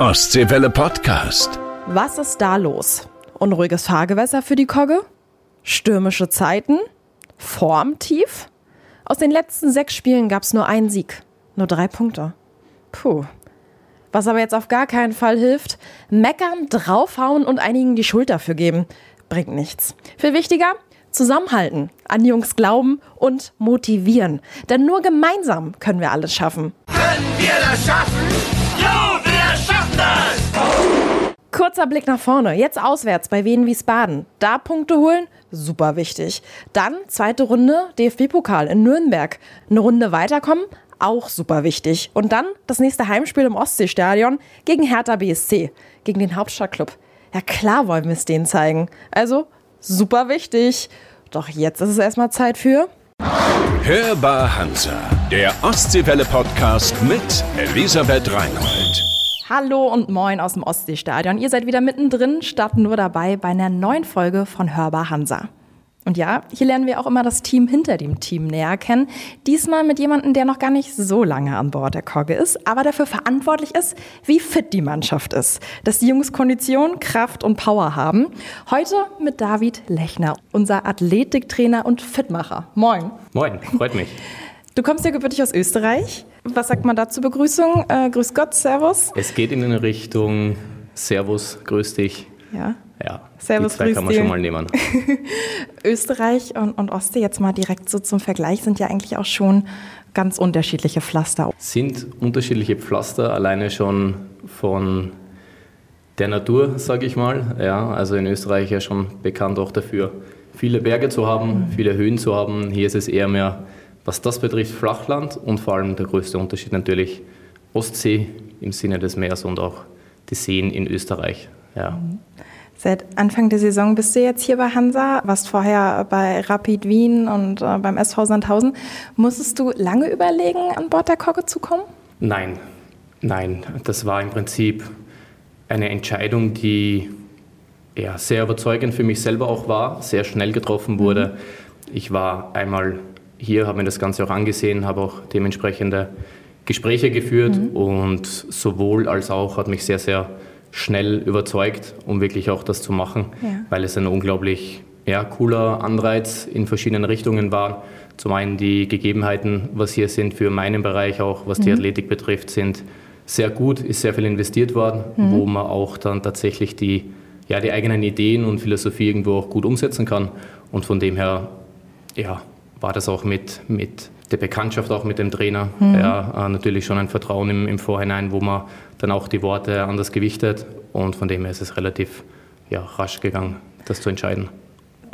Ostseewelle Podcast. Was ist da los? Unruhiges Fahrgewässer für die Kogge? Stürmische Zeiten? Formtief? Aus den letzten sechs Spielen gab es nur einen Sieg. Nur drei Punkte. Puh. Was aber jetzt auf gar keinen Fall hilft, meckern, draufhauen und einigen die Schuld dafür geben. Bringt nichts. Viel wichtiger, zusammenhalten, an die Jungs glauben und motivieren. Denn nur gemeinsam können wir alles schaffen. Können wir das schaffen? Jo, wir schaffen das! Kurzer Blick nach vorne. Jetzt auswärts bei Wien Wiesbaden. Da Punkte holen? Super wichtig. Dann zweite Runde DFB-Pokal in Nürnberg. Eine Runde weiterkommen? Auch super wichtig. Und dann das nächste Heimspiel im Ostseestadion gegen Hertha BSC, gegen den Hauptstadtklub. Ja klar wollen wir es denen zeigen. Also super wichtig. Doch jetzt ist es erstmal Zeit für Hörbar Hansa, der Ostseewelle Podcast mit Elisabeth Reinhold. Hallo und moin aus dem Ostseestadion. Ihr seid wieder mittendrin, statt nur dabei bei einer neuen Folge von Hörbar Hansa. Und ja, hier lernen wir auch immer das Team hinter dem Team näher kennen. Diesmal mit jemandem, der noch gar nicht so lange an Bord der Kogge ist, aber dafür verantwortlich ist, wie fit die Mannschaft ist. Dass die Jungs Kondition, Kraft und Power haben. Heute mit David Lechner, unser Athletiktrainer und Fitmacher. Moin. Moin, freut mich. Du kommst ja gebürtig aus Österreich. Was sagt man da zur Begrüßung? Äh, grüß Gott, Servus. Es geht in eine Richtung Servus, grüß dich. Ja. Ja, Servus, die zwei grüß kann man schon mal nehmen. Österreich und, und Ostsee, jetzt mal direkt so zum Vergleich, sind ja eigentlich auch schon ganz unterschiedliche Pflaster. Sind unterschiedliche Pflaster alleine schon von der Natur, sage ich mal. Ja, also in Österreich ja schon bekannt auch dafür, viele Berge zu haben, viele Höhen zu haben. Hier ist es eher mehr, was das betrifft, Flachland und vor allem der größte Unterschied natürlich Ostsee im Sinne des Meeres und auch die Seen in Österreich. Ja. Seit Anfang der Saison bist du jetzt hier bei Hansa, warst vorher bei Rapid Wien und äh, beim SV Sandhausen. Musstest du lange überlegen, an Bord der Kogge zu kommen? Nein, nein, das war im Prinzip eine Entscheidung, die ja, sehr überzeugend für mich selber auch war, sehr schnell getroffen wurde. Ich war einmal hier, habe mir das Ganze auch angesehen, habe auch dementsprechende Gespräche geführt und sowohl als auch hat mich sehr, sehr schnell überzeugt, um wirklich auch das zu machen, Ja. weil es ein unglaublich ja, cooler Anreiz in verschiedenen Richtungen war. Zum einen die Gegebenheiten, was hier sind für meinen Bereich auch, was die Athletik betrifft, sind sehr gut, ist sehr viel investiert worden, wo man auch dann tatsächlich die, ja, die eigenen Ideen und Philosophie irgendwo auch gut umsetzen kann. Und von dem her ja, war das auch mit, mit der Bekanntschaft, auch mit dem Trainer, ja, äh, natürlich schon ein Vertrauen im, im Vorhinein, wo man dann auch die Worte anders gewichtet. Und von dem her ist es relativ ja, rasch gegangen, das zu entscheiden.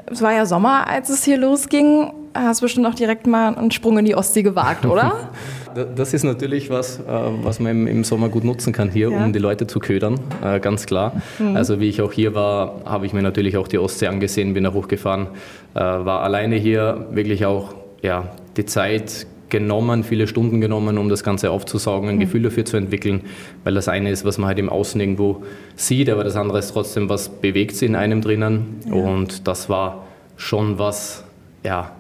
Es war ja Sommer, als es hier losging. Hast bestimmt auch direkt mal einen Sprung in die Ostsee gewagt, oder? Da- Das ist natürlich was, äh, was man im- Sommer gut nutzen kann hier, Ja. um die Leute zu ködern, äh, ganz klar. Also wie ich auch hier war, habe ich mir natürlich auch die Ostsee angesehen, bin da hochgefahren, äh, war alleine hier, wirklich auch ja, die Zeit genommen, viele Stunden genommen, um das Ganze aufzusaugen, ein Gefühl dafür zu entwickeln, weil das eine ist, was man halt im Außen irgendwo sieht, aber das andere ist trotzdem, was bewegt sich in einem drinnen und das war schon was, ja,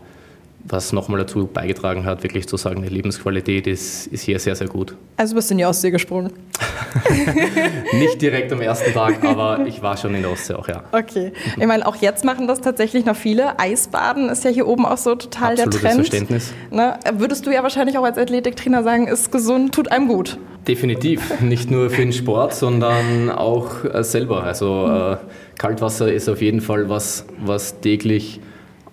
was nochmal dazu beigetragen hat, wirklich zu sagen, die Lebensqualität ist, ist hier sehr, sehr gut. Also bist du in die Ostsee gesprungen. Nicht direkt am ersten Tag, aber ich war schon in der Ostsee auch, ja. Okay. Ich meine, auch jetzt machen das tatsächlich noch viele. Eisbaden ist ja hier oben auch so total Absolutes der Trend. Verständnis. Ne? Würdest du ja wahrscheinlich auch als Athletiktrainer sagen, ist gesund, tut einem gut. Definitiv. Nicht nur für den Sport, sondern auch äh, selber. Also äh, Kaltwasser ist auf jeden Fall was, was täglich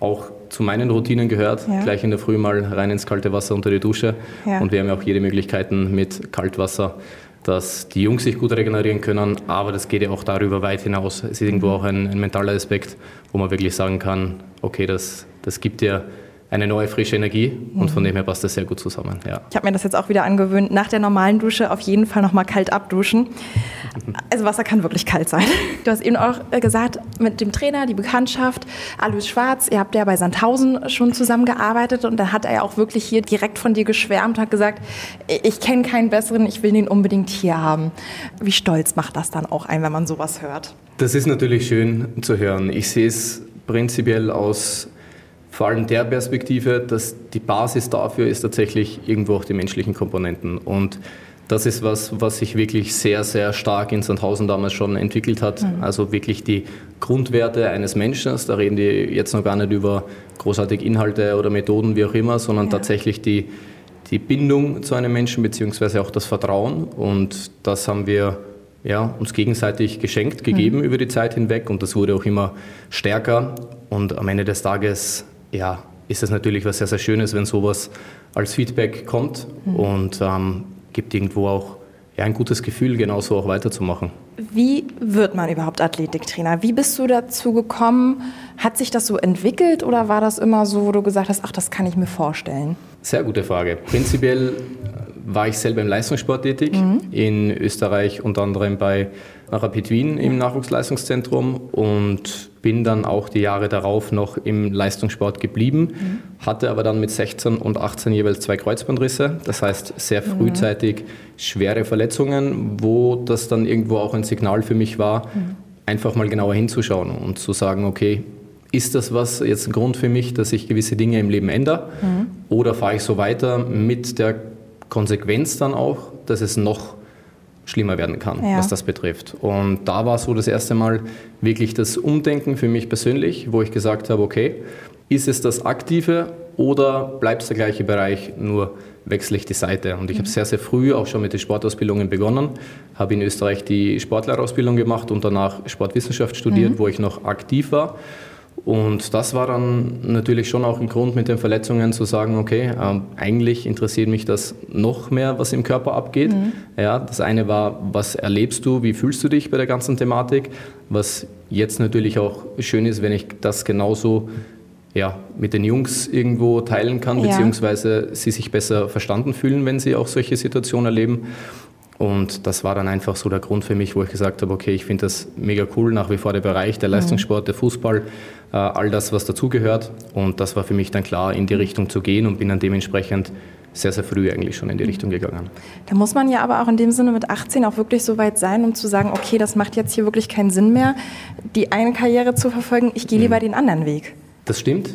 auch zu meinen Routinen gehört. Ja. Gleich in der Früh mal rein ins kalte Wasser unter die Dusche. Ja. Und wir haben ja auch jede Möglichkeiten mit Kaltwasser, dass die Jungs sich gut regenerieren können. Aber das geht ja auch darüber weit hinaus. Es ist irgendwo auch ein, ein mentaler Aspekt, wo man wirklich sagen kann, okay, das, das gibt dir eine neue frische Energie und von dem her passt das sehr gut zusammen. Ja. Ich habe mir das jetzt auch wieder angewöhnt, nach der normalen Dusche auf jeden Fall nochmal kalt abduschen. Also Wasser kann wirklich kalt sein. Du hast eben auch äh, gesagt, mit dem Trainer, die Bekanntschaft, Alois Schwarz, ihr habt ja bei Sandhausen schon zusammengearbeitet und dann hat er ja auch wirklich hier direkt von dir geschwärmt, hat gesagt, ich kenne keinen besseren, ich will den unbedingt hier haben. Wie stolz macht das dann auch ein, wenn man sowas hört? Das ist natürlich schön zu hören. Ich sehe es prinzipiell aus vor allem der Perspektive, dass die Basis dafür ist tatsächlich irgendwo auch die menschlichen Komponenten. Und Das ist was, was sich wirklich sehr, sehr stark in Sandhausen damals schon entwickelt hat. Mhm. Also wirklich die Grundwerte eines Menschen. Da reden die jetzt noch gar nicht über großartige Inhalte oder Methoden, wie auch immer, sondern ja. tatsächlich die, die Bindung zu einem Menschen beziehungsweise auch das Vertrauen. Und das haben wir ja, uns gegenseitig geschenkt, gegeben mhm. über die Zeit hinweg und das wurde auch immer stärker. Und am Ende des Tages ja, ist es natürlich was sehr, sehr Schönes, wenn sowas als Feedback kommt mhm. und ähm, gibt irgendwo auch ja, ein gutes Gefühl, genauso auch weiterzumachen. Wie wird man überhaupt Athletiktrainer? Wie bist du dazu gekommen? Hat sich das so entwickelt oder war das immer so, wo du gesagt hast, ach, das kann ich mir vorstellen? Sehr gute Frage. Prinzipiell war ich selber im Leistungssport tätig, mhm. in Österreich unter anderem bei Rapid Wien im Nachwuchsleistungszentrum und bin dann auch die Jahre darauf noch im Leistungssport geblieben, mhm. hatte aber dann mit 16 und 18 jeweils zwei Kreuzbandrisse, das heißt sehr frühzeitig schwere Verletzungen, wo das dann irgendwo auch ein Signal für mich war, mhm. einfach mal genauer hinzuschauen und zu sagen, okay, ist das was jetzt ein Grund für mich, dass ich gewisse Dinge im Leben ändere? Mhm. Oder fahre ich so weiter mit der Konsequenz dann auch, dass es noch schlimmer werden kann, ja. was das betrifft. Und da war so das erste Mal wirklich das Umdenken für mich persönlich, wo ich gesagt habe, okay, ist es das Aktive oder bleibt es der gleiche Bereich, nur wechsle ich die Seite. Und ich mhm. habe sehr, sehr früh auch schon mit den Sportausbildungen begonnen, habe in Österreich die Sportlehrerausbildung gemacht und danach Sportwissenschaft studiert, mhm. wo ich noch aktiv war und das war dann natürlich schon auch ein Grund mit den Verletzungen zu sagen, okay, äh, eigentlich interessiert mich das noch mehr, was im Körper abgeht. Mhm. Ja, das eine war, was erlebst du, wie fühlst du dich bei der ganzen Thematik? Was jetzt natürlich auch schön ist, wenn ich das genauso ja, mit den Jungs irgendwo teilen kann, ja. beziehungsweise sie sich besser verstanden fühlen, wenn sie auch solche Situationen erleben. Und das war dann einfach so der Grund für mich, wo ich gesagt habe, okay, ich finde das mega cool, nach wie vor der Bereich, der mhm. Leistungssport, der Fußball, äh, all das, was dazugehört. Und das war für mich dann klar, in die Richtung zu gehen und bin dann dementsprechend sehr, sehr früh eigentlich schon in die mhm. Richtung gegangen. Da muss man ja aber auch in dem Sinne mit 18 auch wirklich so weit sein, um zu sagen, okay, das macht jetzt hier wirklich keinen Sinn mehr, die eine Karriere zu verfolgen, ich gehe lieber mhm. den anderen Weg. Das stimmt,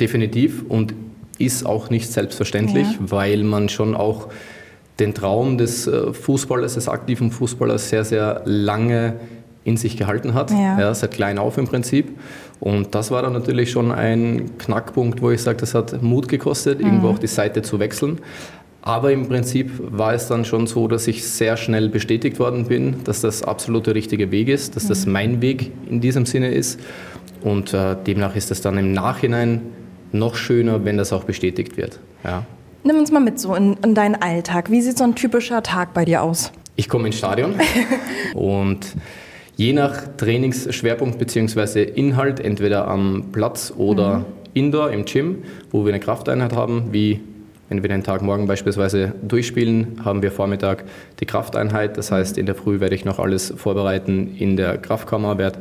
definitiv und ist auch nicht selbstverständlich, ja. weil man schon auch den Traum des äh, Fußballers, des aktiven Fußballers sehr, sehr lange in sich gehalten hat, ja. ja. seit klein auf im Prinzip. Und das war dann natürlich schon ein Knackpunkt, wo ich sage, das hat Mut gekostet, mhm. irgendwo auch die Seite zu wechseln. Aber im Prinzip war es dann schon so, dass ich sehr schnell bestätigt worden bin, dass das absolut der richtige Weg ist, dass mhm. das mein Weg in diesem Sinne ist. Und äh, demnach ist es dann im Nachhinein noch schöner, wenn das auch bestätigt wird. Ja. Nimm uns mal mit so in, in deinen Alltag. Wie sieht so ein typischer Tag bei dir aus? Ich komme ins Stadion und je nach Trainingsschwerpunkt bzw. Inhalt, entweder am Platz oder mhm. indoor im Gym, wo wir eine Krafteinheit haben, wie wenn wir den Tag morgen beispielsweise durchspielen, haben wir Vormittag die Krafteinheit. Das heißt, in der Früh werde ich noch alles vorbereiten in der Kraftkammer, werde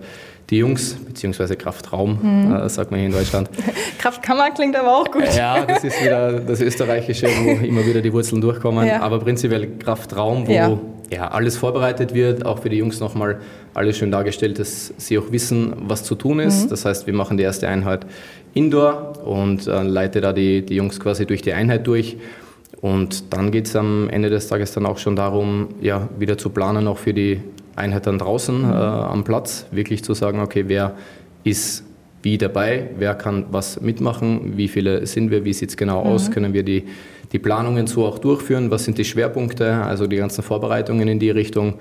die Jungs, beziehungsweise Kraftraum, mhm. äh, sagt man hier in Deutschland. Kraftkammer klingt aber auch gut. Ja, das ist wieder das Österreichische, wo immer wieder die Wurzeln durchkommen. Ja. Aber prinzipiell Kraftraum, wo ja. ja. alles vorbereitet wird, auch für die Jungs nochmal alles schön dargestellt, dass sie auch wissen, was zu tun ist. Mhm. Das heißt, wir machen die erste Einheit Indoor und äh, leite da die, die Jungs quasi durch die Einheit durch. Und dann geht es am Ende des Tages dann auch schon darum, ja, wieder zu planen, auch für die Einheit dann draußen mhm. äh, am Platz, wirklich zu sagen, okay, wer ist wie dabei, wer kann was mitmachen, wie viele sind wir, wie sieht es genau mhm. aus, können wir die, die Planungen so auch durchführen, was sind die Schwerpunkte, also die ganzen Vorbereitungen in die Richtung.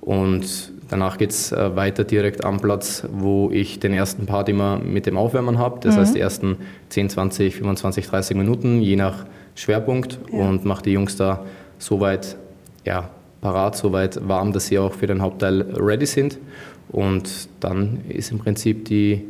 Und danach geht es äh, weiter direkt am Platz, wo ich den ersten Part immer mit dem Aufwärmen habe. Das mhm. heißt, die ersten 10, 20, 25, 30 Minuten, je nach Schwerpunkt, ja. und mache die Jungs da soweit ja, parat, soweit warm, dass sie auch für den Hauptteil ready sind. Und dann ist im Prinzip die,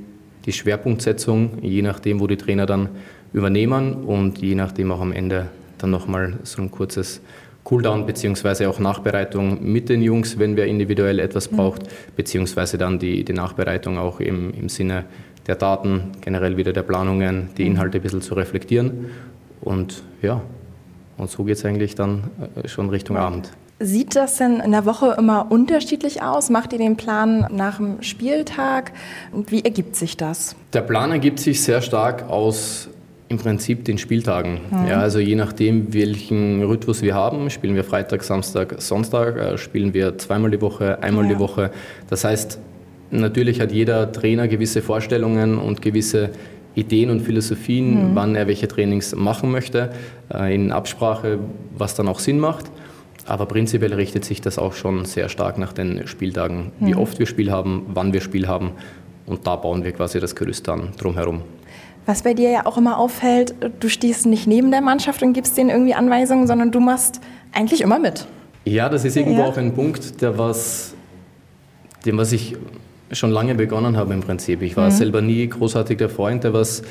die Schwerpunktsetzung, je nachdem, wo die Trainer dann übernehmen und je nachdem auch am Ende dann nochmal so ein kurzes Cooldown beziehungsweise auch Nachbereitung mit den Jungs, wenn wer individuell etwas mhm. braucht, beziehungsweise dann die, die Nachbereitung auch im, im Sinne der Daten, generell wieder der Planungen, die mhm. Inhalte ein bisschen zu reflektieren. Und ja, und so geht es eigentlich dann äh, schon Richtung Abend. Sieht das denn in der Woche immer unterschiedlich aus? Macht ihr den Plan nach dem Spieltag? Wie ergibt sich das? Der Plan ergibt sich sehr stark aus Im Prinzip den Spieltagen. Mhm. Ja, also je nachdem, welchen Rhythmus wir haben, spielen wir Freitag, Samstag, Sonntag, äh, spielen wir zweimal die Woche, einmal ja. die Woche. Das heißt, natürlich hat jeder Trainer gewisse Vorstellungen und gewisse Ideen und Philosophien, mhm. wann er welche Trainings machen möchte, äh, in Absprache, was dann auch Sinn macht. Aber prinzipiell richtet sich das auch schon sehr stark nach den Spieltagen, mhm. wie oft wir Spiel haben, wann wir Spiel haben. Und da bauen wir quasi das Gerüst dann drumherum. Was bei dir ja auch immer auffällt, du stehst nicht neben der Mannschaft und gibst denen irgendwie Anweisungen, sondern du machst eigentlich immer mit. Ja, das ist irgendwo ja. auch ein Punkt, der was, dem was ich schon lange begonnen habe im Prinzip. Ich war mhm. selber nie großartig der Freund, der was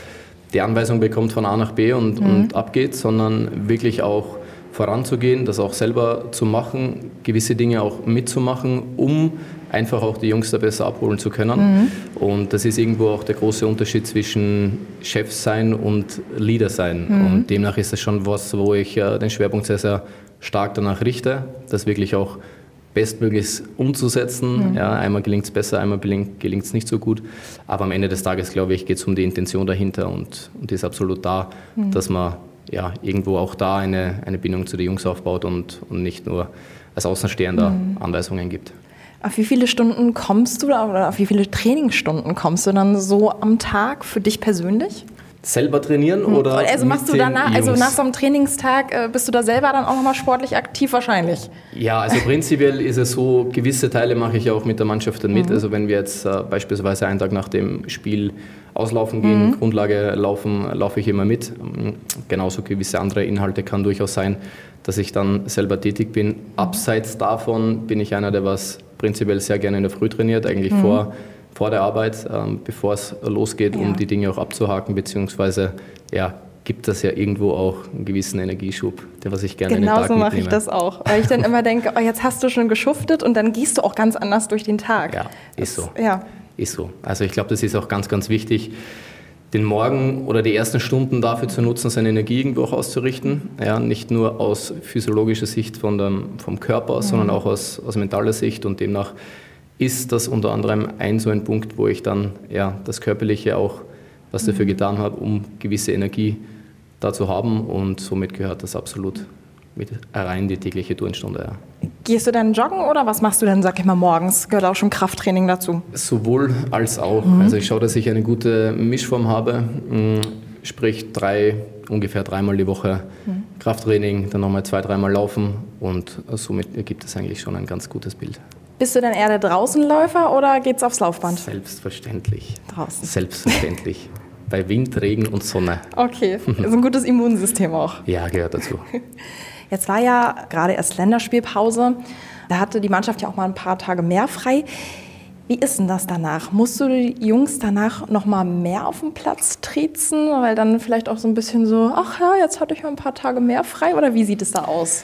die Anweisung bekommt von A nach B und, mhm. und abgeht, sondern wirklich auch voranzugehen, das auch selber zu machen, gewisse Dinge auch mitzumachen, um einfach auch die Jungs da besser abholen zu können. Mhm. Und das ist irgendwo auch der große Unterschied zwischen Chef sein und Leader sein. Mhm. Und demnach ist das schon was, wo ich äh, den Schwerpunkt sehr, sehr stark danach richte, das wirklich auch bestmöglichst umzusetzen. Mhm. Ja, einmal gelingt es besser, einmal gelingt es nicht so gut. Aber am Ende des Tages, glaube ich, geht es um die Intention dahinter und, und die ist absolut da, mhm. dass man ja, irgendwo auch da eine, eine Bindung zu den Jungs aufbaut und, und nicht nur als Außenstehender mhm. Anweisungen gibt. Auf wie viele Stunden kommst du oder auf wie viele Trainingsstunden kommst du dann so am Tag für dich persönlich? Selber trainieren hm. oder? Also machst du danach, also nach so einem Trainingstag äh, bist du da selber dann auch nochmal sportlich aktiv wahrscheinlich? Ja, also prinzipiell ist es so, gewisse Teile mache ich auch mit der Mannschaft dann mit. Mhm. Also wenn wir jetzt äh, beispielsweise einen Tag nach dem Spiel auslaufen gehen, mhm. Grundlage laufen, laufe ich immer mit. Genauso gewisse andere Inhalte kann durchaus sein, dass ich dann selber tätig bin. Abseits davon bin ich einer, der was prinzipiell sehr gerne in der Früh trainiert, eigentlich mhm. vor vor der Arbeit, ähm, bevor es losgeht, ja. um die Dinge auch abzuhaken, beziehungsweise ja, gibt das ja irgendwo auch einen gewissen Energieschub, der was ich gerne genau in den Tag so mache ich das auch, weil ich dann immer denke, oh, jetzt hast du schon geschuftet und dann gehst du auch ganz anders durch den Tag. Ja, ist das, so. Ja. Ist so. Also ich glaube, das ist auch ganz, ganz wichtig, den Morgen oder die ersten Stunden dafür zu nutzen, seine Energie irgendwo auch auszurichten. Ja, nicht nur aus physiologischer Sicht von dem, vom Körper, mhm. sondern auch aus, aus mentaler Sicht und demnach ist das unter anderem ein so ein Punkt, wo ich dann ja, das Körperliche auch was dafür mhm. getan habe, um gewisse Energie da zu haben und somit gehört das absolut mit rein die tägliche Turnstunde. Ja. Gehst du dann joggen oder was machst du denn, sag ich mal, morgens? Gehört auch schon Krafttraining dazu? Sowohl als auch. Mhm. Also ich schaue, dass ich eine gute Mischform habe, mm, sprich drei, ungefähr dreimal die Woche mhm. Krafttraining, dann nochmal zwei, dreimal laufen und somit ergibt es eigentlich schon ein ganz gutes Bild. Bist du denn eher der Draußenläufer oder geht's aufs Laufband? Selbstverständlich. Draußen. Selbstverständlich. Bei Wind, Regen und Sonne. Okay, also ein gutes Immunsystem auch. Ja, gehört dazu. Jetzt war ja gerade erst Länderspielpause. Da hatte die Mannschaft ja auch mal ein paar Tage mehr frei. Wie ist denn das danach? Musst du die Jungs danach noch mal mehr auf dem Platz triezen, weil dann vielleicht auch so ein bisschen so, ach ja, jetzt hatte ich mal ein paar Tage mehr frei oder wie sieht es da aus?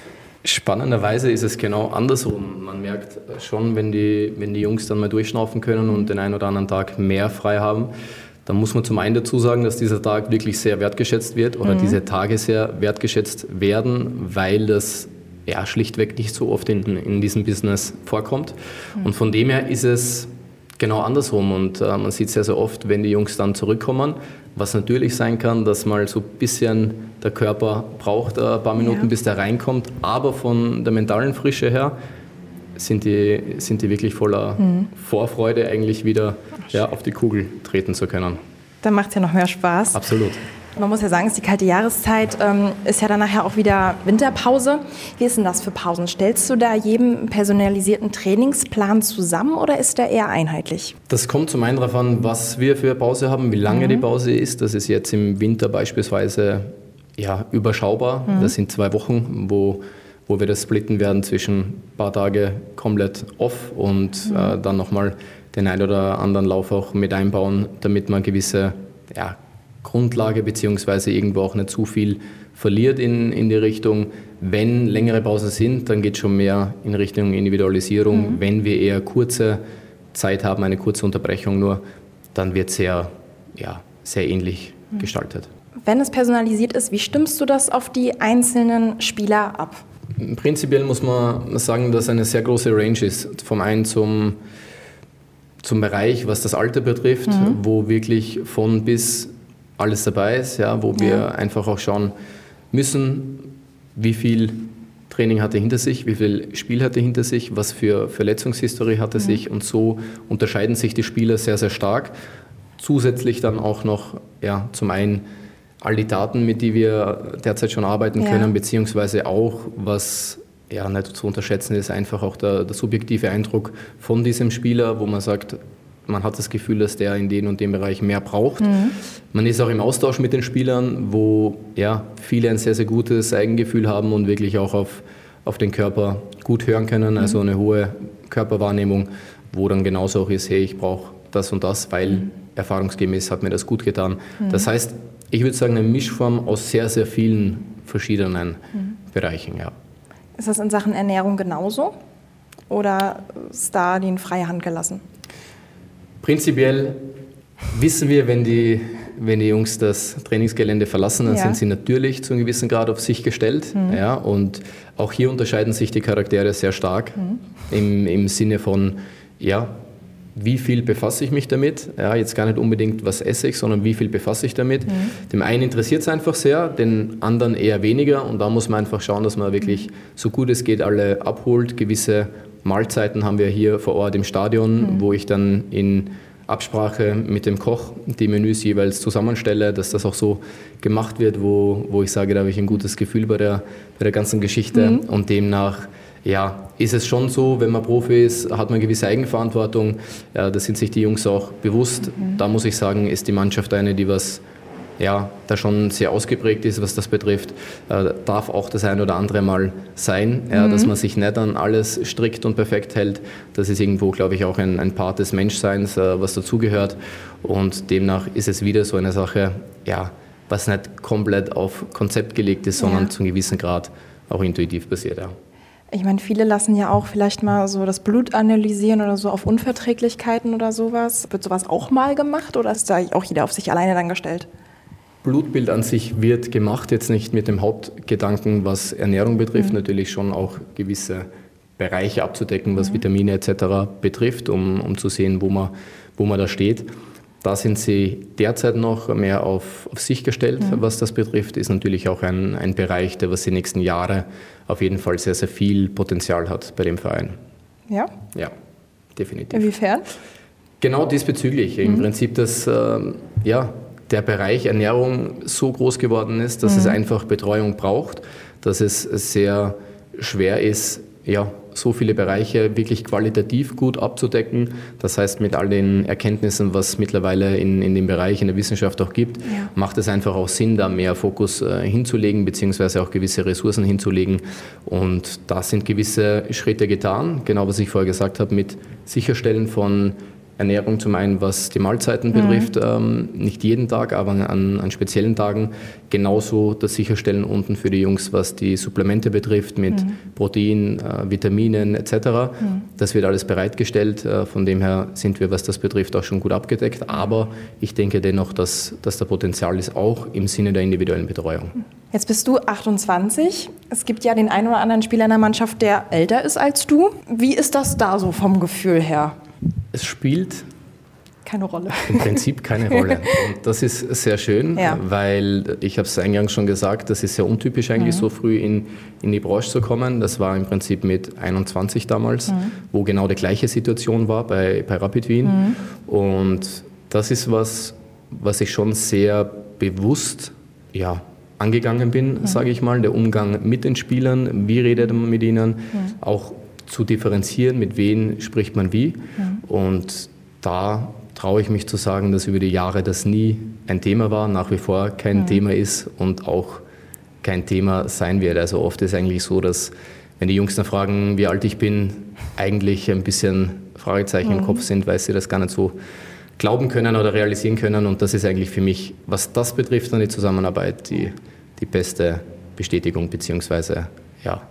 Spannenderweise ist es genau andersrum. Man merkt schon, wenn die, wenn die Jungs dann mal durchschnaufen können und den einen oder anderen Tag mehr frei haben, dann muss man zum einen dazu sagen, dass dieser Tag wirklich sehr wertgeschätzt wird oder mhm. diese Tage sehr wertgeschätzt werden, weil das ja, schlichtweg nicht so oft in, in diesem Business vorkommt. Mhm. Und von dem her ist es genau andersrum. Und äh, man sieht sehr, sehr oft, wenn die Jungs dann zurückkommen, was natürlich sein kann, dass mal so ein bisschen der Körper braucht ein paar Minuten, ja. bis der reinkommt. Aber von der mentalen Frische her sind die, sind die wirklich voller mhm. Vorfreude, eigentlich wieder ja, auf die Kugel treten zu können. Dann macht es ja noch mehr Spaß. Absolut. Man muss ja sagen, es ist die kalte Jahreszeit, ähm, ist ja dann nachher auch wieder Winterpause. Wie ist denn das für Pausen? Stellst du da jedem personalisierten Trainingsplan zusammen oder ist der eher einheitlich? Das kommt zum einen darauf an, was wir für Pause haben, wie lange mhm. die Pause ist. Das ist jetzt im Winter beispielsweise ja, überschaubar. Mhm. Das sind zwei Wochen, wo, wo wir das splitten werden zwischen ein paar Tage komplett off und mhm. äh, dann nochmal den einen oder anderen Lauf auch mit einbauen, damit man gewisse ja, Grundlage beziehungsweise irgendwo auch nicht zu viel verliert in, in die Richtung. Wenn längere Pausen sind, dann geht es schon mehr in Richtung Individualisierung. Mhm. Wenn wir eher kurze Zeit haben, eine kurze Unterbrechung nur, dann wird es sehr, ja, sehr ähnlich mhm. gestaltet. Wenn es personalisiert ist, wie stimmst du das auf die einzelnen Spieler ab? Prinzipiell muss man sagen, dass eine sehr große Range ist. Vom einen zum, zum Bereich, was das Alter betrifft, mhm. wo wirklich von bis alles dabei ist, ja, wo wir ja. einfach auch schauen müssen, wie viel Training hat er hinter sich, wie viel Spiel hat er hinter sich, was für Verletzungshistorie hat er mhm. sich und so unterscheiden sich die Spieler sehr, sehr stark. Zusätzlich dann auch noch ja, zum einen all die Daten, mit denen wir derzeit schon arbeiten ja. können, beziehungsweise auch, was ja nicht zu unterschätzen ist, einfach auch der, der subjektive Eindruck von diesem Spieler, wo man sagt, man hat das Gefühl, dass der in den und dem Bereich mehr braucht. Mhm. Man ist auch im Austausch mit den Spielern, wo ja, viele ein sehr, sehr gutes Eigengefühl haben und wirklich auch auf, auf den Körper gut hören können, mhm. also eine hohe Körperwahrnehmung, wo dann genauso auch ist, hey, ich brauche das und das, weil mhm. erfahrungsgemäß hat mir das gut getan. Mhm. Das heißt, ich würde sagen, eine Mischform aus sehr, sehr vielen verschiedenen mhm. Bereichen. Ja. Ist das in Sachen Ernährung genauso? Oder ist da die freie Hand gelassen? Prinzipiell wissen wir, wenn die, wenn die Jungs das Trainingsgelände verlassen, dann ja. sind sie natürlich zu einem gewissen Grad auf sich gestellt. Mhm. Ja, und auch hier unterscheiden sich die Charaktere sehr stark mhm. im, im Sinne von, ja, wie viel befasse ich mich damit? Ja, jetzt gar nicht unbedingt, was esse ich, sondern wie viel befasse ich damit. Mhm. Dem einen interessiert es einfach sehr, den anderen eher weniger. Und da muss man einfach schauen, dass man wirklich so gut es geht alle abholt. Gewisse Mahlzeiten haben wir hier vor Ort im Stadion, mhm. wo ich dann in Absprache mit dem Koch die Menüs jeweils zusammenstelle, dass das auch so gemacht wird, wo, wo ich sage, da habe ich ein gutes Gefühl bei der, bei der ganzen Geschichte. Mhm. Und demnach ja, ist es schon so, wenn man Profi ist, hat man gewisse Eigenverantwortung. Ja, da sind sich die Jungs auch bewusst. Mhm. Da muss ich sagen, ist die Mannschaft eine, die was ja, da schon sehr ausgeprägt ist, was das betrifft, äh, darf auch das ein oder andere Mal sein, ja, mhm. dass man sich nicht an alles strikt und perfekt hält. Das ist irgendwo, glaube ich, auch ein, ein Part des Menschseins, äh, was dazugehört. Und demnach ist es wieder so eine Sache, ja, was nicht komplett auf Konzept gelegt ist, sondern ja. zu einem gewissen Grad auch intuitiv passiert. Ja. Ich meine, viele lassen ja auch vielleicht mal so das Blut analysieren oder so auf Unverträglichkeiten oder sowas. Wird sowas auch mal gemacht oder ist da auch jeder auf sich alleine dann gestellt? Blutbild an sich wird gemacht, jetzt nicht mit dem Hauptgedanken, was Ernährung betrifft, mhm. natürlich schon auch gewisse Bereiche abzudecken, was mhm. Vitamine etc. betrifft, um, um zu sehen, wo man, wo man da steht. Da sind sie derzeit noch mehr auf, auf sich gestellt, mhm. was das betrifft. Ist natürlich auch ein, ein Bereich, der was die nächsten Jahre auf jeden Fall sehr, sehr viel Potenzial hat bei dem Verein. Ja? Ja, definitiv. Inwiefern? Genau diesbezüglich. Mhm. Im Prinzip, dass äh, ja, der Bereich Ernährung so groß geworden ist, dass mhm. es einfach Betreuung braucht, dass es sehr schwer ist, ja, so viele Bereiche wirklich qualitativ gut abzudecken. Das heißt, mit all den Erkenntnissen, was es mittlerweile in, in dem Bereich in der Wissenschaft auch gibt, ja. macht es einfach auch Sinn, da mehr Fokus äh, hinzulegen, beziehungsweise auch gewisse Ressourcen hinzulegen. Und da sind gewisse Schritte getan, genau was ich vorher gesagt habe, mit Sicherstellen von Ernährung zum einen, was die Mahlzeiten mhm. betrifft, ähm, nicht jeden Tag, aber an, an, speziellen Tagen. Genauso das Sicherstellen unten für die Jungs, was die Supplemente betrifft, mit mhm. Protein, äh, Vitaminen etc. Mhm. Das wird alles bereitgestellt. Äh, von dem her sind wir, was das betrifft, auch schon gut abgedeckt. Aber ich denke dennoch, dass, dass da Potenzial ist, auch im Sinne der individuellen Betreuung. Jetzt bist du 28. Es gibt ja den einen oder anderen Spieler in der Mannschaft, der älter ist als du. Wie ist das da so vom Gefühl her? Es spielt keine Rolle. Im Prinzip keine Rolle. Und das ist sehr schön, ja. weil ich habe es eingangs schon gesagt, das ist sehr untypisch eigentlich mhm. so früh in, in die Branche zu kommen. Das war im Prinzip mit 21 damals, mhm. wo genau die gleiche Situation war bei, bei Rapid Wien. Mhm. Und das ist was, was ich schon sehr bewusst ja, angegangen bin, mhm. sage ich mal. Der Umgang mit den Spielern, wie redet man mit ihnen, mhm. auch zu differenzieren, mit wem spricht man wie. Ja. Und da traue ich mich zu sagen, dass über die Jahre das nie ein Thema war, nach wie vor kein ja. Thema ist und auch kein Thema sein wird. Also oft ist es eigentlich so, dass wenn die Jungs dann fragen, wie alt ich bin, eigentlich ein bisschen Fragezeichen mhm. im Kopf sind, weil sie das gar nicht so glauben können oder realisieren können. Und das ist eigentlich für mich, was das betrifft, dann die Zusammenarbeit, die, die beste Bestätigung beziehungsweise ja,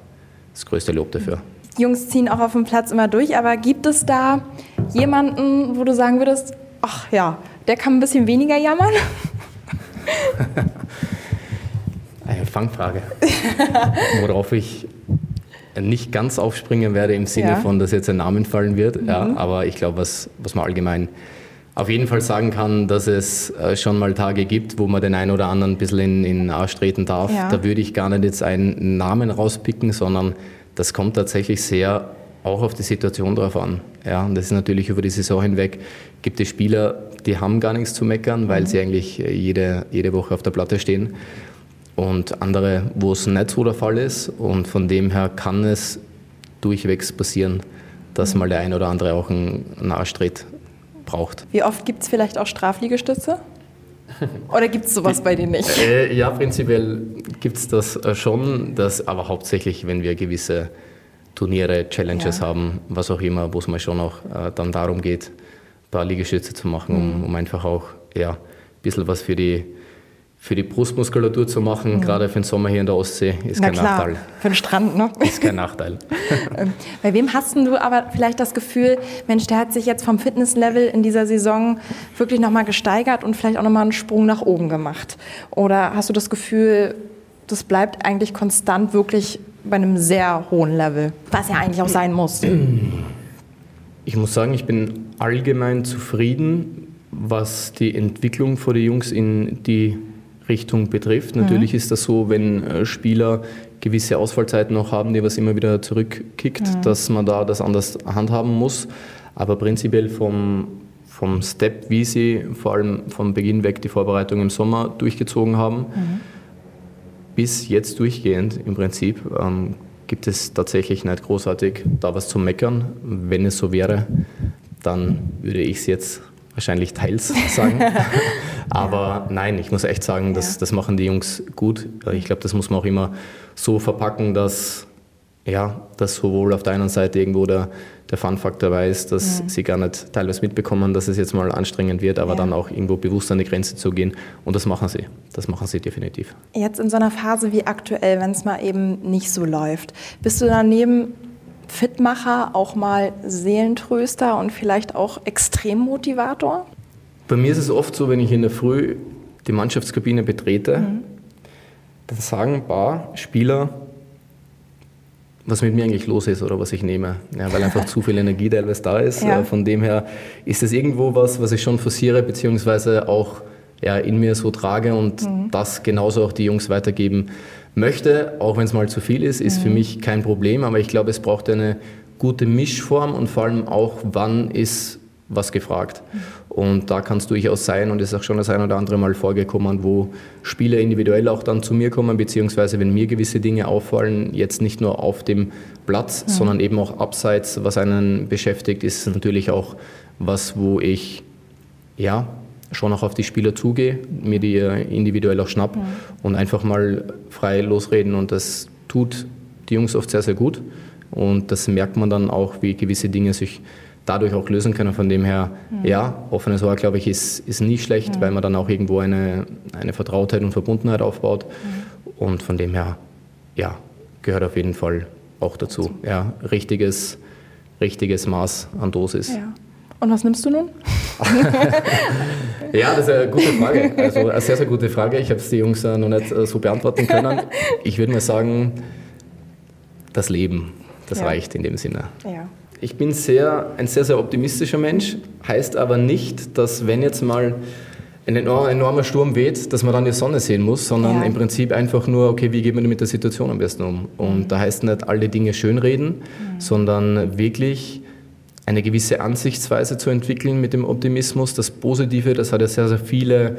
das größte Lob dafür. Die Jungs ziehen auch auf dem Platz immer durch, aber gibt es da jemanden, wo du sagen würdest, ach ja, der kann ein bisschen weniger jammern? Eine Fangfrage, worauf ich nicht ganz aufspringen werde im Sinne ja. von, dass jetzt ein Name fallen wird. Mhm. Ja, aber ich glaube, was, was man allgemein auf jeden Fall sagen kann, dass es äh, schon mal Tage gibt, wo man den einen oder anderen ein bisschen in, in Arsch treten darf. Ja. Da würde ich gar nicht jetzt einen Namen rauspicken, sondern das kommt tatsächlich sehr auch auf die Situation drauf an. Ja, und das ist natürlich über die Saison hinweg, gibt es Spieler, die haben gar nichts zu meckern, weil mhm. sie eigentlich jede, jede Woche auf der Platte stehen. Und andere, wo es nicht so der Fall ist. Und von dem her kann es durchwegs passieren, dass mhm. mal der ein oder andere auch einen Arschtritt braucht. Wie oft gibt es vielleicht auch Strafliegestütze? Oder gibt es sowas bei dir nicht? Äh, ja, prinzipiell gibt es das äh, schon, das, aber hauptsächlich, wenn wir gewisse Turniere, Challenges ja. haben, was auch immer, wo es mal schon auch äh, dann darum geht, ein paar Liegestütze zu machen, um, mhm. um einfach auch ja, ein bisschen was für die für die Brustmuskulatur zu machen, mhm. gerade für den Sommer hier in der Ostsee, ist Na kein klar, Nachteil. Für den Strand, ne? Ist kein Nachteil. Ähm, bei wem hast du aber vielleicht das Gefühl, Mensch, der hat sich jetzt vom Fitnesslevel in dieser Saison wirklich nochmal gesteigert und vielleicht auch nochmal einen Sprung nach oben gemacht? Oder hast du das Gefühl, das bleibt eigentlich konstant wirklich bei einem sehr hohen Level, was ja eigentlich auch sein muss? Ich muss sagen, ich bin allgemein zufrieden, was die Entwicklung vor den Jungs in die Richtung betrifft. Natürlich mhm. ist das so, wenn äh, Spieler gewisse Ausfallzeiten noch haben, die was immer wieder zurückkickt, mhm. dass man da das anders handhaben muss. Aber prinzipiell vom, vom Step, wie sie vor allem vom Beginn weg die Vorbereitung im Sommer durchgezogen haben, mhm. bis jetzt durchgehend im Prinzip, ähm, gibt es tatsächlich nicht großartig da was zu meckern. Wenn es so wäre, dann würde ich es jetzt wahrscheinlich teils sagen. Aber nein, ich muss echt sagen, das, das machen die Jungs gut. Ich glaube, das muss man auch immer so verpacken, dass, ja, dass sowohl auf der einen Seite irgendwo der, der Fun-Faktor dabei ist, dass mhm. sie gar nicht teilweise mitbekommen, dass es jetzt mal anstrengend wird, aber ja. dann auch irgendwo bewusst an die Grenze zu gehen. Und das machen sie. Das machen sie definitiv. Jetzt in so einer Phase wie aktuell, wenn es mal eben nicht so läuft, bist du daneben Fitmacher auch mal Seelentröster und vielleicht auch Extremmotivator? Bei mir ist es oft so, wenn ich in der Früh die Mannschaftskabine betrete, mhm. dann sagen ein paar Spieler, was mit mir eigentlich los ist oder was ich nehme, ja, weil einfach zu viel Energie teilweise da ist. Ja. Von dem her ist es irgendwo was, was ich schon forciere, beziehungsweise auch ja, in mir so trage und mhm. das genauso auch die Jungs weitergeben möchte, auch wenn es mal zu viel ist, ist mhm. für mich kein Problem, aber ich glaube, es braucht eine gute Mischform und vor allem auch, wann ist was gefragt. Mhm. Und da kann es durchaus sein und ist auch schon das ein oder andere Mal vorgekommen, wo Spieler individuell auch dann zu mir kommen, beziehungsweise wenn mir gewisse Dinge auffallen, jetzt nicht nur auf dem Platz, mhm. sondern eben auch abseits, was einen beschäftigt, ist natürlich auch was, wo ich ja schon auch auf die Spieler zugehe, mir die individuell auch schnapp mhm. und einfach mal frei losreden. Und das tut die Jungs oft sehr, sehr gut. Und das merkt man dann auch, wie gewisse Dinge sich dadurch auch lösen können. Von dem her, mhm. ja, offenes Ohr, glaube ich, ist, ist nie schlecht, mhm. weil man dann auch irgendwo eine, eine Vertrautheit und Verbundenheit aufbaut. Und von dem her, ja, gehört auf jeden Fall auch dazu. Ja, richtiges, richtiges Maß an Dosis. Und was nimmst du nun? ja, das ist eine gute Frage. Also eine sehr, sehr gute Frage. Ich habe es die Jungs noch nicht äh, so beantworten können. Ich würde mal sagen, das Leben, das ja. reicht in dem Sinne. Ja. Ich bin sehr, ein sehr, sehr optimistischer Mensch, heißt aber nicht, dass wenn jetzt mal ein enormer Sturm weht, dass man dann die Sonne sehen muss, sondern ja. im Prinzip einfach nur, okay, wie geht man mit der Situation am besten um? Und mhm. da heißt nicht alle Dinge schönreden, mhm. sondern wirklich eine gewisse Ansichtsweise zu entwickeln mit dem Optimismus. Das Positive, das hat ja sehr, sehr viele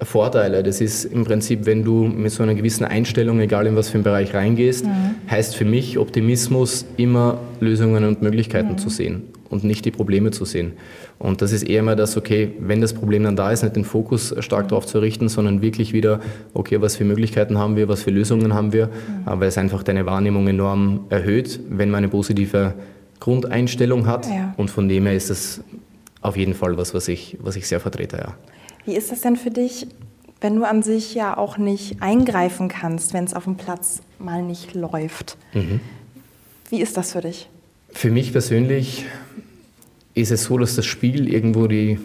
Vorteile. Das ist im Prinzip, wenn du mit so einer gewissen Einstellung, egal in was für einen Bereich reingehst, mhm. heißt für mich Optimismus immer Lösungen und Möglichkeiten mhm. zu sehen und nicht die Probleme zu sehen. Und das ist eher mal das, okay, wenn das Problem dann da ist, nicht den Fokus stark darauf zu richten, sondern wirklich wieder, okay, was für Möglichkeiten haben wir, was für Lösungen haben wir, mhm. aber es einfach deine Wahrnehmung enorm erhöht, wenn man eine positive Grundeinstellung hat. Ja. Und von dem her ist es auf jeden Fall was, was ich, was ich sehr vertrete. Ja. Wie ist das denn für dich, wenn du an sich ja auch nicht eingreifen kannst, wenn es auf dem Platz mal nicht läuft? Mhm. Wie ist das für dich? Für mich persönlich ist es so, dass das Spiel irgendwo die,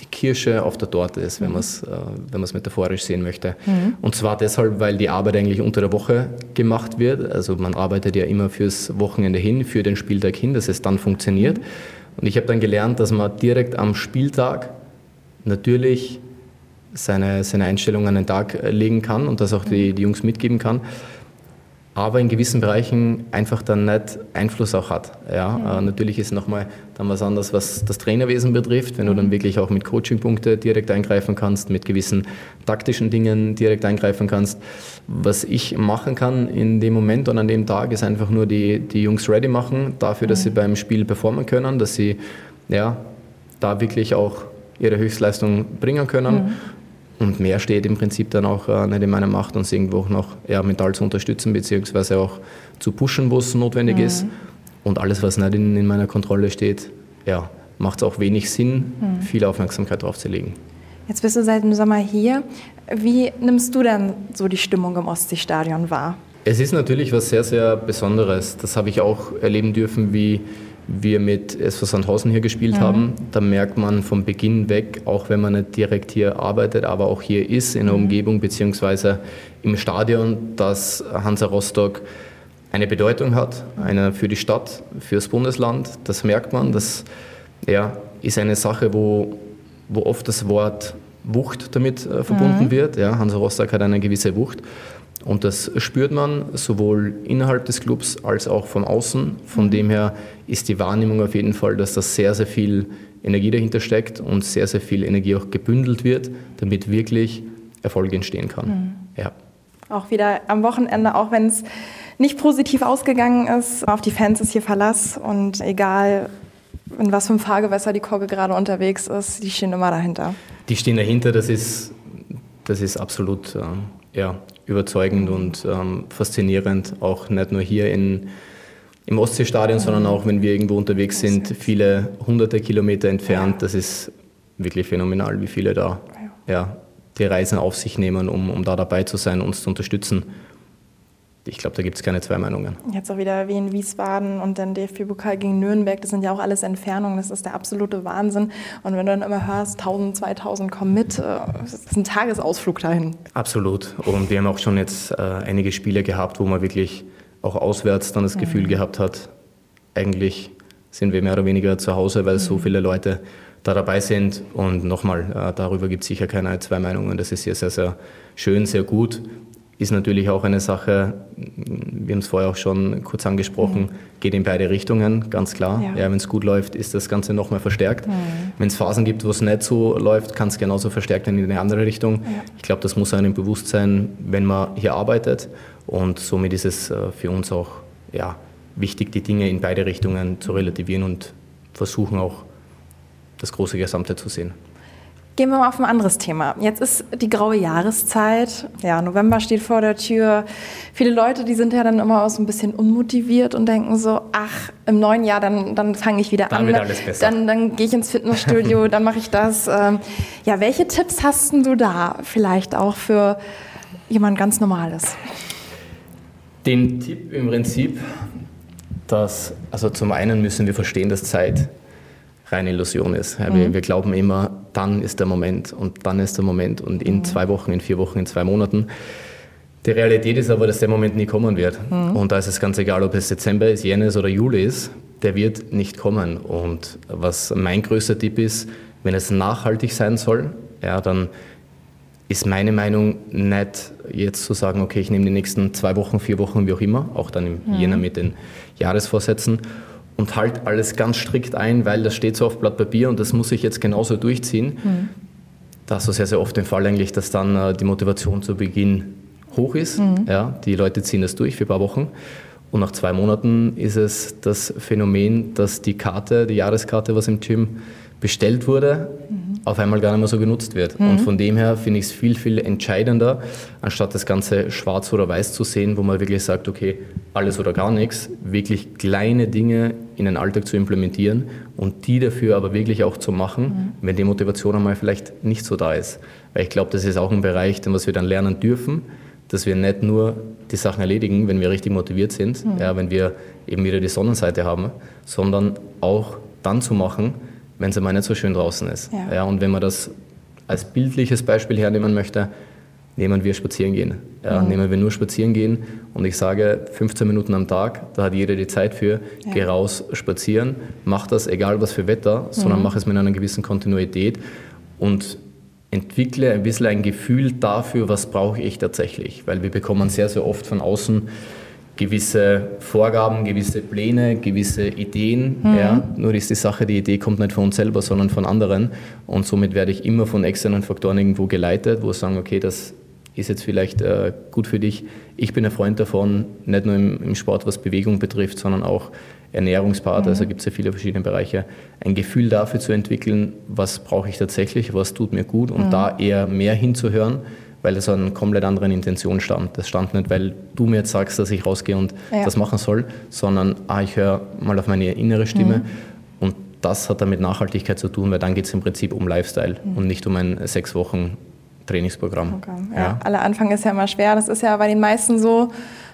die Kirsche auf der Torte ist, wenn mhm. man es äh, metaphorisch sehen möchte. Mhm. Und zwar deshalb, weil die Arbeit eigentlich unter der Woche gemacht wird. Also man arbeitet ja immer fürs Wochenende hin, für den Spieltag hin, dass es dann funktioniert. Mhm. Und ich habe dann gelernt, dass man direkt am Spieltag natürlich seine, seine Einstellung an den Tag äh, legen kann und das auch die, die Jungs mitgeben kann aber in gewissen Bereichen einfach dann nicht Einfluss auch hat. Ja, mhm. äh, natürlich ist nochmal dann was anderes, was das Trainerwesen betrifft, wenn du dann wirklich auch mit Coachingpunkte direkt eingreifen kannst, mit gewissen taktischen Dingen direkt eingreifen kannst. Was ich machen kann in dem Moment und an dem Tag ist einfach nur die, die Jungs ready machen dafür, dass mhm. sie beim Spiel performen können, dass sie ja, da wirklich auch ihre Höchstleistung bringen können. Mhm. Und mehr steht im Prinzip dann auch äh, nicht in meiner Macht, uns irgendwo auch noch eher mental zu unterstützen, beziehungsweise auch zu pushen, wo es notwendig mhm. ist. Und alles, was nicht in, in meiner Kontrolle steht, ja, macht es auch wenig Sinn, mhm. viel Aufmerksamkeit drauf zu legen. Jetzt bist du seit dem Sommer hier. Wie nimmst du denn so die Stimmung im Ostseestadion wahr? Es ist natürlich was sehr, sehr Besonderes. Das habe ich auch erleben dürfen, wie wir mit SV Sandhausen hier gespielt mhm. haben, da merkt man vom Beginn weg, auch wenn man nicht direkt hier arbeitet, aber auch hier ist in der mhm. Umgebung beziehungsweise im Stadion, dass Hansa Rostock eine Bedeutung hat, eine für die Stadt, fürs Bundesland. Das merkt man. Das ja, ist eine Sache, wo, wo oft das Wort Wucht damit äh, verbunden mhm. wird. Ja, Hansa Rostock hat eine gewisse Wucht. Und das spürt man sowohl innerhalb des Clubs als auch von außen. Von mhm. dem her ist die Wahrnehmung auf jeden Fall, dass da sehr, sehr viel Energie dahinter steckt und sehr, sehr viel Energie auch gebündelt wird, damit wirklich Erfolg entstehen kann. Mhm. Ja. Auch wieder am Wochenende, auch wenn es nicht positiv ausgegangen ist, auf die Fans ist hier Verlass und egal in was für einem Fahrgewässer die Kogge gerade unterwegs ist, die stehen immer dahinter. Die stehen dahinter, das ist, das ist absolut äh, ja, überzeugend und ähm, faszinierend, auch nicht nur hier in, im Ostseestadion, sondern auch wenn wir irgendwo unterwegs sind, viele hunderte Kilometer entfernt. Das ist wirklich phänomenal, wie viele da ja, die Reisen auf sich nehmen, um, um da dabei zu sein, uns zu unterstützen ich glaube, da gibt es keine zwei Meinungen. Jetzt auch wieder wie in Wiesbaden und dann DFB-Pokal gegen Nürnberg, das sind ja auch alles Entfernungen, das ist der absolute Wahnsinn. Und wenn du dann immer hörst, 1000, 2000 kommen mit, äh, das ist ein Tagesausflug dahin. Absolut. Und wir haben auch schon jetzt äh, einige Spiele gehabt, wo man wirklich auch auswärts dann das mhm. Gefühl gehabt hat, eigentlich sind wir mehr oder weniger zu Hause, weil mhm. so viele Leute da dabei sind. Und nochmal, äh, darüber gibt es sicher keine zwei Meinungen. Das ist hier sehr, sehr schön, sehr gut ist natürlich auch eine Sache, wir haben es vorher auch schon kurz angesprochen, mhm. geht in beide Richtungen, ganz klar. Ja. ja wenn es gut läuft, ist das Ganze nochmal verstärkt. Mhm. Wenn es Phasen gibt, wo es nicht so läuft, kann es genauso verstärkt werden in eine andere Richtung. Ja. Ich glaube, das muss einem bewusst sein, wenn man hier arbeitet. Und somit ist es äh, für uns auch ja, wichtig, die Dinge in beide Richtungen zu relativieren und versuchen auch das große Gesamte zu sehen. Gehen wir mal auf ein anderes Thema. Jetzt ist die graue Jahreszeit. Ja, November steht vor der Tür. Viele Leute, die sind ja dann immer auch so ein bisschen unmotiviert und denken so, ach, im neuen Jahr, dann, dann fange ich wieder dann an. Wird alles besser. Dann, dann gehe ich ins Fitnessstudio, dann mache ich das. Ähm, ja, welche Tipps hast du da vielleicht auch für jemand ganz Normales? Den Tipp im Prinzip, dass, also zum einen müssen wir verstehen, dass Zeit reine Illusion ist. Ja, wir, mhm. wir, glauben immer, dann ist der Moment und dann ist der Moment und in mhm. zwei Wochen, in vier Wochen, in zwei Monaten. Die Realität ist aber, dass der Moment nie kommen wird. Mhm. Und da ist es ganz egal, ob es Dezember ist, Jänner oder Juli ist, der wird nicht kommen. Und was mein größter Tipp ist, wenn es nachhaltig sein soll, ja, dann ist meine Meinung nicht jetzt zu sagen, okay, ich nehme die nächsten zwei Wochen, vier Wochen, wie auch immer, auch dann im mhm. Jänner mit den Jahresvorsätzen und halt alles ganz strikt ein, weil das steht so auf Blatt Papier und das muss ich jetzt genauso durchziehen. Mhm. Das ist sehr, sehr oft der Fall eigentlich, dass dann äh, die Motivation zu Beginn hoch ist. Mhm. Ja, die Leute ziehen das durch für ein paar Wochen. Und nach zwei Monaten ist es das Phänomen, dass die Karte, die Jahreskarte, was im Gym bestellt wurde, mhm. Auf einmal gar nicht mehr so genutzt wird. Mhm. Und von dem her finde ich es viel, viel entscheidender, anstatt das Ganze schwarz oder weiß zu sehen, wo man wirklich sagt, okay, alles oder gar nichts, wirklich kleine Dinge in den Alltag zu implementieren und die dafür aber wirklich auch zu machen, mhm. wenn die Motivation einmal vielleicht nicht so da ist. Weil ich glaube, das ist auch ein Bereich, den was wir dann lernen dürfen, dass wir nicht nur die Sachen erledigen, wenn wir richtig motiviert sind, mhm. ja, wenn wir eben wieder die Sonnenseite haben, sondern auch dann zu machen, wenn es einmal nicht so schön draußen ist. Ja. ja. und wenn man das als bildliches Beispiel hernehmen möchte, nehmen wir spazieren gehen. Ja, mhm. Nehmen wir nur spazieren gehen und ich sage 15 Minuten am Tag, da hat jeder die Zeit für, ja. geh raus spazieren, mach das, egal was für Wetter, sondern mhm. mach es mit einer gewissen Kontinuität und entwickle ein bisschen ein Gefühl dafür, was brauche ich tatsächlich. Weil wir bekommen sehr, sehr oft von außen gewisse Vorgaben, gewisse Pläne, gewisse Ideen. Mhm. Ja. Nur ist die Sache, die Idee kommt nicht von uns selber, sondern von anderen. Und somit werde ich immer von externen Faktoren irgendwo geleitet, wo ich sagen, okay, das ist jetzt vielleicht äh, gut für dich. Ich bin ein Freund davon, nicht nur im, im Sport, was Bewegung betrifft, sondern auch Ernährungspart, mhm. also gibt es ja viele verschiedene Bereiche, ein Gefühl dafür zu entwickeln, was brauche ich tatsächlich, was tut mir gut und mhm. da eher mehr hinzuhören, weil es an komplett anderen Intention stand. Das stand nicht, weil du mir jetzt sagst, dass ich rausgehe und ja. das machen soll, sondern ah, ich höre mal auf meine innere Stimme mhm. und das hat dann mit Nachhaltigkeit zu tun, weil dann geht es im Prinzip um Lifestyle mhm. und nicht um ein sechs Wochen Trainingsprogramm. Okay. Ja, ja. Aller Anfang ist ja immer schwer. Das ist ja bei den meisten so,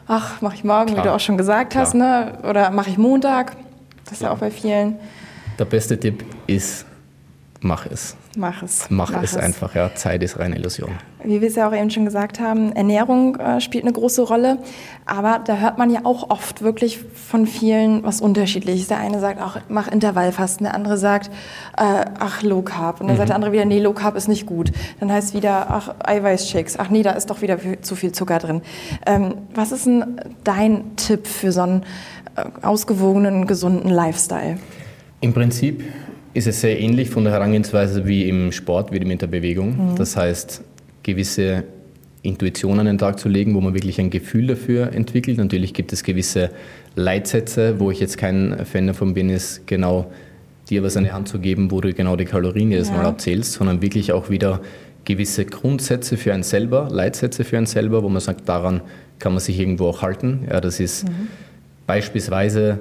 ach, mache ich morgen, Klar. wie du auch schon gesagt Klar. hast, ne? oder mache ich Montag. Das ist ja auch bei vielen. Der beste Tipp ist, mach es. Mach es. Mach, Mach es, es, einfach, ja. Zeit ist reine Illusion. Wie wir es ja auch eben schon gesagt haben, Ernährung äh, spielt eine große Rolle. Aber da hört man ja auch oft wirklich von vielen was Unterschiedliches. Der eine sagt, ach, mach Intervallfasten. Der andere sagt, äh, ach, Low Carb. Und dann mhm. sagt der andere wieder, nee, Low Carb ist nicht gut. Dann heißt es wieder, ach, Eiweißshakes. Ach nee, da ist doch wieder zu viel Zucker drin. Ähm, was ist denn dein Tipp für so einen äh, ausgewogenen, gesunden Lifestyle? Im Prinzip ist es sehr ähnlich von der Herangehensweise wie im Sport, wie mit der Bewegung. Mhm. Das heißt, gewisse Intuition an den Tag zu legen, wo man wirklich ein Gefühl dafür entwickelt. Natürlich gibt es gewisse Leitsätze, wo ich jetzt kein Fan davon bin, ist genau dir was an die Hand zu geben, wo du genau die Kalorien jedes ja. Mal abzählst, sondern wirklich auch wieder gewisse Grundsätze für einen selber, Leitsätze für einen selber, wo man sagt, daran kann man sich irgendwo auch halten. Ja, das ist mhm. beispielsweise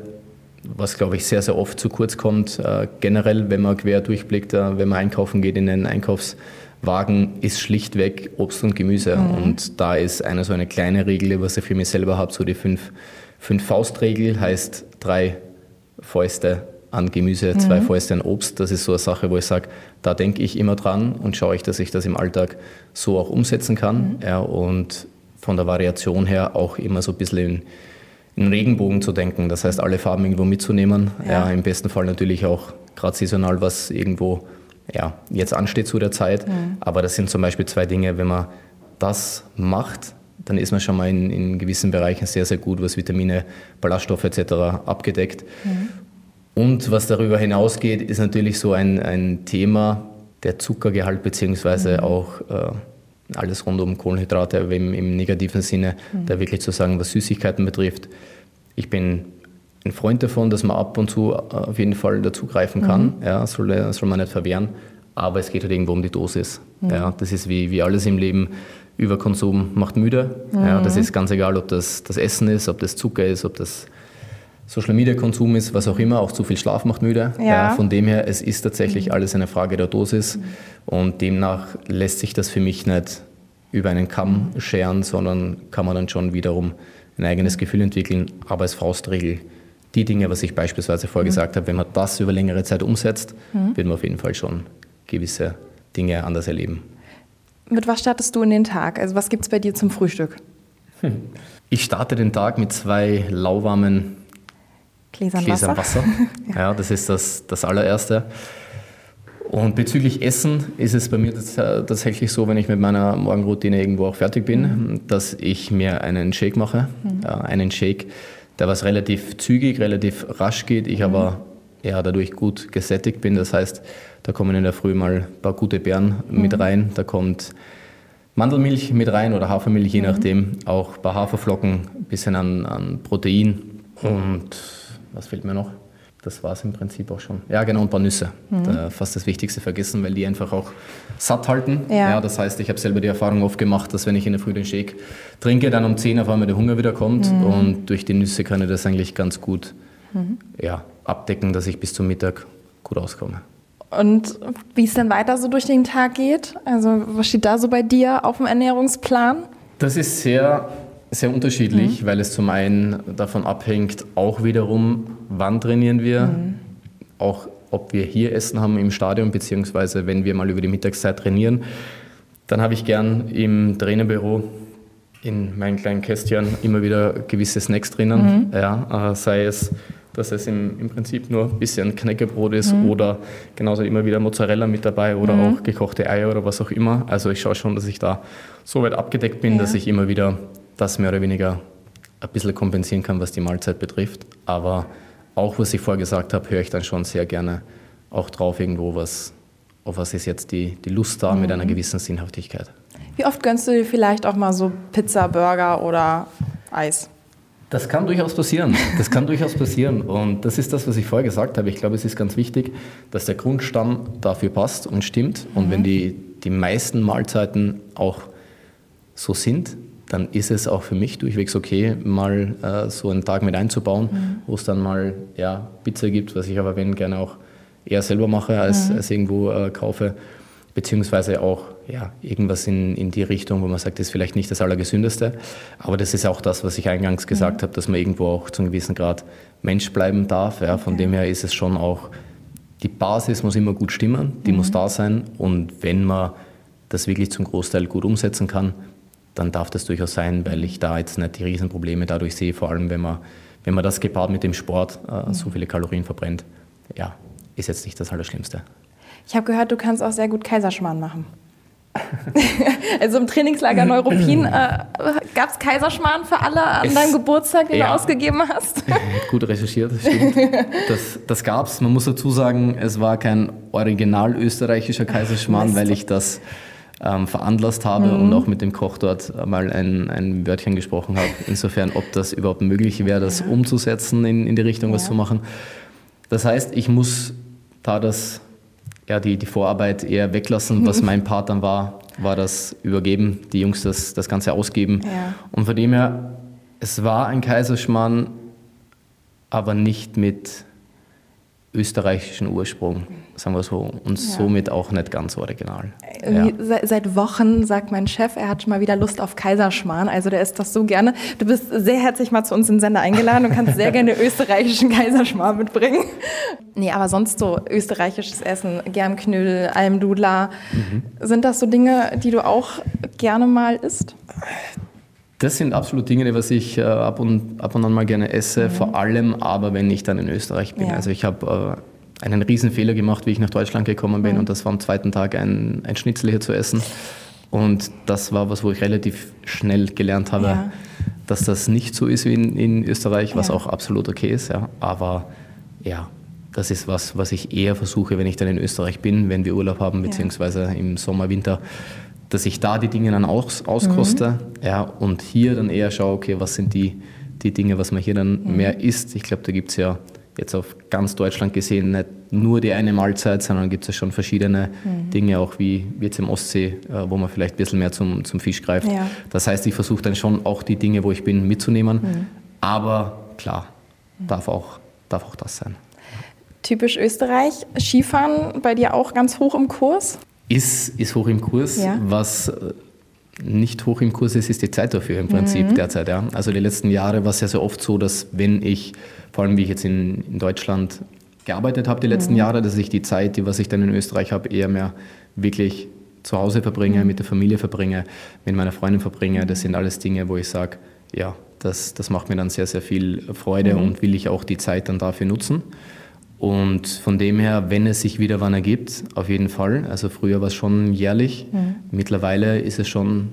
was glaube ich sehr, sehr oft zu kurz kommt. Äh, generell, wenn man quer durchblickt, äh, wenn man einkaufen geht in den Einkaufswagen, ist schlichtweg Obst und Gemüse. Mhm. Und da ist eine so eine kleine Regel, was ich für mich selber habe, so die fünf, fünf Faustregel, heißt drei Fäuste an Gemüse, mhm. zwei Fäuste an Obst. Das ist so eine Sache, wo ich sage, da denke ich immer dran und schaue ich, dass ich das im Alltag so auch umsetzen kann. Mhm. Ja, und von der Variation her auch immer so ein bisschen in in Regenbogen zu denken. Das heißt, alle Farben irgendwo mitzunehmen. Ja. ja Im besten Fall natürlich auch gerade saisonal, was irgendwo ja, jetzt ansteht zu der Zeit. Mhm. Aber das sind zum Beispiel zwei Dinge, wenn man das macht, dann ist man schon mal in, in gewissen Bereichen sehr, sehr gut, was Vitamine, Ballaststoffe etc. abgedeckt. Mhm. Und was darüber hinausgeht, ist natürlich so ein, ein Thema, der Zuckergehalt beziehungsweise mhm. auch äh, alles rund um Kohlenhydrate, im, im negativen Sinne, mhm. da wirklich zu sagen, was Süßigkeiten betrifft. Ich bin ein Freund davon, dass man ab und zu äh, auf jeden Fall dazugreifen kann. Mhm. Ja, soll, soll man nicht verwehren. Aber es geht halt irgendwo um die Dosis. Mhm. Ja, das ist wie, wie alles im Leben. Überkonsum macht müde. Ja, das mhm. ist ganz egal, ob das das Essen ist, ob das Zucker ist, ob das Social Media Konsum ist, was auch immer, auch zu viel Schlaf macht müde. Ja. ja von dem her, es ist tatsächlich mhm. alles eine Frage der Dosis mhm. und demnach lässt sich das für mich nicht über einen Kamm mhm. scheren, sondern kann man dann schon wiederum ein eigenes Gefühl entwickeln. Aber als Faustregel, die Dinge, was ich beispielsweise vorher mhm. gesagt habe, wenn man das über längere Zeit umsetzt, mhm. wird man auf jeden Fall schon gewisse Dinge anders erleben. Mit was startest du in den Tag? Also was gibt es bei dir zum Frühstück? Ich starte den Tag mit zwei lauwarmen Gläsern, Wasser. Wasser. ja. ja, das ist das, das allererste. Und bezüglich Essen ist es bei mir tatsächlich so, wenn ich mit meiner Morgenroutine irgendwo auch fertig bin, mhm. dass ich mir einen Shake mache. Mhm. einen Shake, der was relativ zügig, relativ rasch geht, ich mhm. aber ja, dadurch gut gesättigt bin. Das heißt, da kommen in der Früh mal ein paar gute Beeren mit mhm. rein. Da kommt Mandelmilch mit rein oder Hafermilch, je mhm. nachdem. Auch ein paar Haferflocken, ein bisschen an, an Protein und was fehlt mir noch? Das war es im Prinzip auch schon. Ja, genau, ein paar Nüsse. Mhm. Da fast das Wichtigste vergessen, weil die einfach auch satt halten. Ja. ja das heißt, ich habe selber die Erfahrung oft gemacht, dass wenn ich in der Früh den Shake trinke, dann um 10 auf einmal der Hunger wieder kommt. Mhm. Und durch die Nüsse kann ich das eigentlich ganz gut mhm. ja, abdecken, dass ich bis zum Mittag gut auskomme. Und wie es dann weiter so durch den Tag geht? Also, was steht da so bei dir auf dem Ernährungsplan? Das ist sehr sehr unterschiedlich, mhm. weil es zum einen davon abhängt, auch wiederum, wann trainieren wir, mhm. auch ob wir hier Essen haben im Stadion, beziehungsweise wenn wir mal über die Mittagszeit trainieren. Dann habe ich gern im Trainerbüro in meinen kleinen Kästchen immer wieder gewisse Snacks drinnen. Mhm. Ja, äh, sei es, dass es im, im Prinzip nur ein bisschen Knäckebrot ist mhm. oder genauso immer wieder Mozzarella mit dabei oder mhm. auch gekochte Eier oder was auch immer. Also ich schaue schon, dass ich da so weit abgedeckt bin, ja. dass ich immer wieder das mehr oder weniger ein bisschen kompensieren kann, was die Mahlzeit betrifft. Aber auch, was ich vorher gesagt habe, höre ich dann schon sehr gerne auch drauf irgendwo, was, auf was ist jetzt die, die Lust da mit einer mhm. gewissen Sinnhaftigkeit. Wie oft gönnst du dir vielleicht auch mal so Pizza, Burger oder Eis? Das kann durchaus passieren. Das kann durchaus passieren. Und das ist das, was ich vorher gesagt habe. Ich glaube, es ist ganz wichtig, dass der Grundstamm dafür passt und stimmt. Und mhm. wenn die, die meisten Mahlzeiten auch so sind, dann ist es auch für mich durchwegs okay, mal äh, so einen Tag mit einzubauen, mhm. wo es dann mal ja, Pizza gibt, was ich aber wenn gerne auch eher selber mache, als, mhm. als irgendwo äh, kaufe beziehungsweise auch ja, irgendwas in, in die Richtung, wo man sagt, das ist vielleicht nicht das Allergesündeste. Aber das ist auch das, was ich eingangs gesagt mhm. habe, dass man irgendwo auch zu einem gewissen Grad Mensch bleiben darf. Ja. Von okay. dem her ist es schon auch, die Basis muss immer gut stimmen, die mhm. muss da sein. Und wenn man das wirklich zum Großteil gut umsetzen kann, dann darf das durchaus sein, weil ich da jetzt nicht die Riesenprobleme dadurch sehe, vor allem wenn man, wenn man das gepaart mit dem Sport äh, mhm. so viele Kalorien verbrennt. Ja, ist jetzt nicht das Allerschlimmste. Ich habe gehört, du kannst auch sehr gut Kaiserschmarrn machen. also im Trainingslager Neuruppin äh, gab es Kaiserschmarrn für alle an es, deinem Geburtstag, den ja, du ausgegeben hast. Gut recherchiert, das stimmt. Das, das gab es. Man muss dazu sagen, es war kein original österreichischer Kaiserschmarrn, weil ich das ähm, veranlasst habe mhm. und auch mit dem Koch dort mal ein, ein Wörtchen gesprochen habe. Insofern, ob das überhaupt möglich wäre, das ja. umzusetzen, in, in die Richtung ja. was zu machen. Das heißt, ich muss da das ja, die, die Vorarbeit eher weglassen. Was mein Part dann war, war das Übergeben, die Jungs das, das Ganze ausgeben. Ja. Und von dem her, es war ein Kaiserschmarrn, aber nicht mit österreichischen Ursprung, sagen wir so, und ja. somit auch nicht ganz original. Ja. Seit Wochen sagt mein Chef, er hat schon mal wieder Lust auf Kaiserschmarrn, also der isst das so gerne. Du bist sehr herzlich mal zu uns in den Sender eingeladen und kannst sehr gerne österreichischen Kaiserschmarrn mitbringen. Nee, aber sonst so österreichisches Essen, Germknödel, Almdudler, mhm. sind das so Dinge, die du auch gerne mal isst? Das sind absolut Dinge, was ich äh, ab, und, ab und an mal gerne esse, mhm. vor allem aber, wenn ich dann in Österreich bin. Ja. Also ich habe äh, einen Riesenfehler gemacht, wie ich nach Deutschland gekommen bin mhm. und das war am zweiten Tag ein, ein Schnitzel hier zu essen. Und das war was, wo ich relativ schnell gelernt habe, ja. dass das nicht so ist wie in, in Österreich, was ja. auch absolut okay ist. Ja. Aber ja, das ist was, was ich eher versuche, wenn ich dann in Österreich bin, wenn wir Urlaub haben, beziehungsweise im Sommer, Winter, dass ich da die Dinge dann aus, auskoste mhm. ja, und hier dann eher schaue, okay, was sind die, die Dinge, was man hier dann mhm. mehr isst. Ich glaube, da gibt es ja jetzt auf ganz Deutschland gesehen nicht nur die eine Mahlzeit, sondern gibt es ja schon verschiedene mhm. Dinge, auch wie jetzt im Ostsee, äh, wo man vielleicht ein bisschen mehr zum, zum Fisch greift. Ja. Das heißt, ich versuche dann schon auch die Dinge, wo ich bin, mitzunehmen. Mhm. Aber klar, mhm. darf auch, darf auch das sein. Typisch Österreich. Skifahren bei dir auch ganz hoch im Kurs? Ist, ist hoch im Kurs. Ja. Was äh, nicht hoch im Kurs ist, ist die Zeit dafür im Prinzip mhm. derzeit. Ja. Also die letzten Jahre war es ja so oft so, dass wenn ich, vor allem wie ich jetzt in, in Deutschland gearbeitet habe die letzten mhm. Jahre, dass ich die Zeit, die was ich dann in Österreich habe, eher mehr wirklich zu Hause verbringe, mhm. mit der Familie verbringe, mit meiner Freundin verbringe. Das sind alles Dinge, wo ich sage, ja, das, das macht mir dann sehr, sehr viel Freude mhm. und will ich auch die Zeit dann dafür nutzen. Und von dem her, wenn es sich wieder wann ergibt, auf jeden Fall. Also früher war es schon jährlich. Mhm. Mittlerweile ist es schon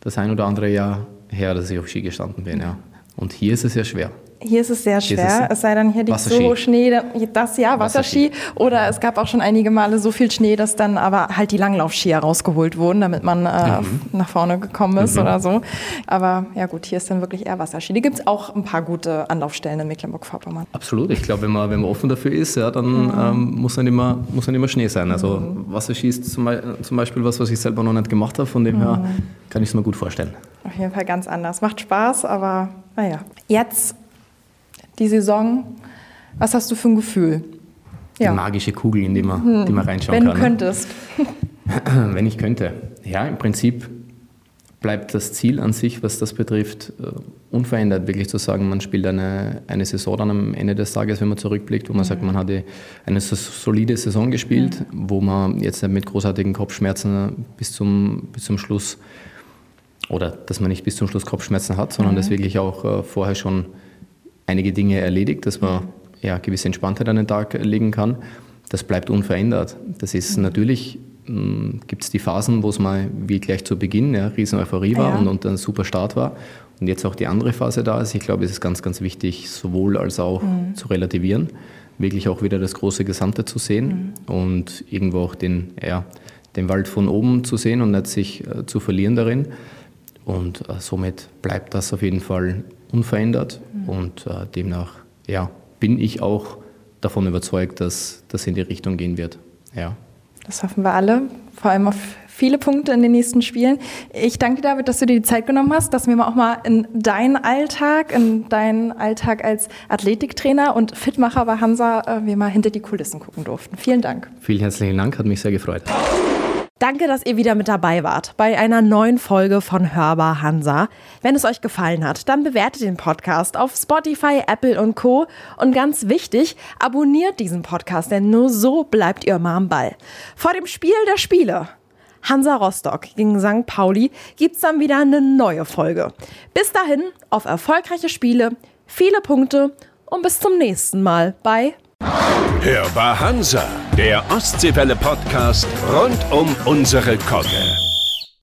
das ein oder andere Jahr her, dass ich auf Ski gestanden bin. Ja. Und hier ist es ja schwer. Hier ist es sehr schwer, es, es, sei denn, hier liegt so Schnee, das ja, Wasserski. Oder es gab auch schon einige Male so viel Schnee, dass dann aber halt die Langlaufskier rausgeholt wurden, damit man äh, mhm. nach vorne gekommen ist mhm. oder so. Aber ja gut, hier ist dann wirklich eher Wasserski. Hier gibt es auch ein paar gute Anlaufstellen in Mecklenburg-Vorpommern. Absolut, ich glaube, wenn man, wenn man offen dafür ist, ja, dann mhm. ähm, muss, dann immer, muss dann immer Schnee sein. Also mhm. Wasserski ist zum, zum, Beispiel was, was ich selber noch nicht gemacht habe, von dem her mhm. kann ich es mir gut vorstellen. Auf jeden Fall ganz anders. Macht Spaß, aber naja. Jetzt die Saison. Was hast du für ein Gefühl? Die ja. magische Kugel, in die man, hm. die man reinschauen Wenn kann. Wenn du könntest. Wenn ich könnte. Ja, im Prinzip bleibt das Ziel an sich, was das betrifft, äh, unverändert. Wirklich zu sagen, man spielt eine, eine Saison dann am Ende des Tages, wenn man zurückblickt, wo man mhm. sagt, man hatte eine solide Saison gespielt, mhm. wo man jetzt nicht mit großartigen Kopfschmerzen bis zum, bis zum Schluss oder dass man nicht bis zum Schluss Kopfschmerzen hat, sondern mhm. dass wirklich auch äh, vorher schon einige Dinge erledigt, dass man ja, gewisse Entspanntheit an den Tag legen kann. Das bleibt unverändert. Das ist natürlich hm, gibt es die Phasen, wo es mal wie gleich zu Beginn ja, riesen Euphorie war ja. und, und ein super Start war. Und jetzt auch die andere Phase da ist. Ich glaube, es ist ganz, ganz wichtig, sowohl als auch mhm. zu relativieren, wirklich auch wieder das große Gesamte zu sehen mhm. und irgendwo auch den, ja, den Wald von oben zu sehen und nicht sich äh, zu verlieren darin. Und äh, somit bleibt das auf jeden Fall unverändert und äh, demnach ja, bin ich auch davon überzeugt, dass das in die Richtung gehen wird. Ja. Das hoffen wir alle, vor allem auf viele Punkte in den nächsten Spielen. Ich danke dir, David, dass du dir die Zeit genommen hast, dass wir auch mal in deinen Alltag, in deinen Alltag als Athletiktrainer und Fitmacher bei Hansa, äh, wir mal hinter die Kulissen gucken durften. Vielen Dank. Vielen herzlichen Dank, hat mich sehr gefreut. Danke, dass ihr wieder mit dabei wart bei einer neuen Folge von Hörbar Hansa. Wenn es euch gefallen hat, dann bewertet den Podcast auf Spotify, Apple und Co. Und ganz wichtig, abonniert diesen Podcast, denn nur so bleibt ihr mal am Ball. Vor dem Spiel der Spiele Hansa Rostock gegen St. Pauli gibt's dann wieder eine neue Folge. Bis dahin auf erfolgreiche Spiele, viele Punkte und bis zum nächsten Mal bei Hörbar Hansa, der Ostseewelle-Podcast rund um unsere Kogge.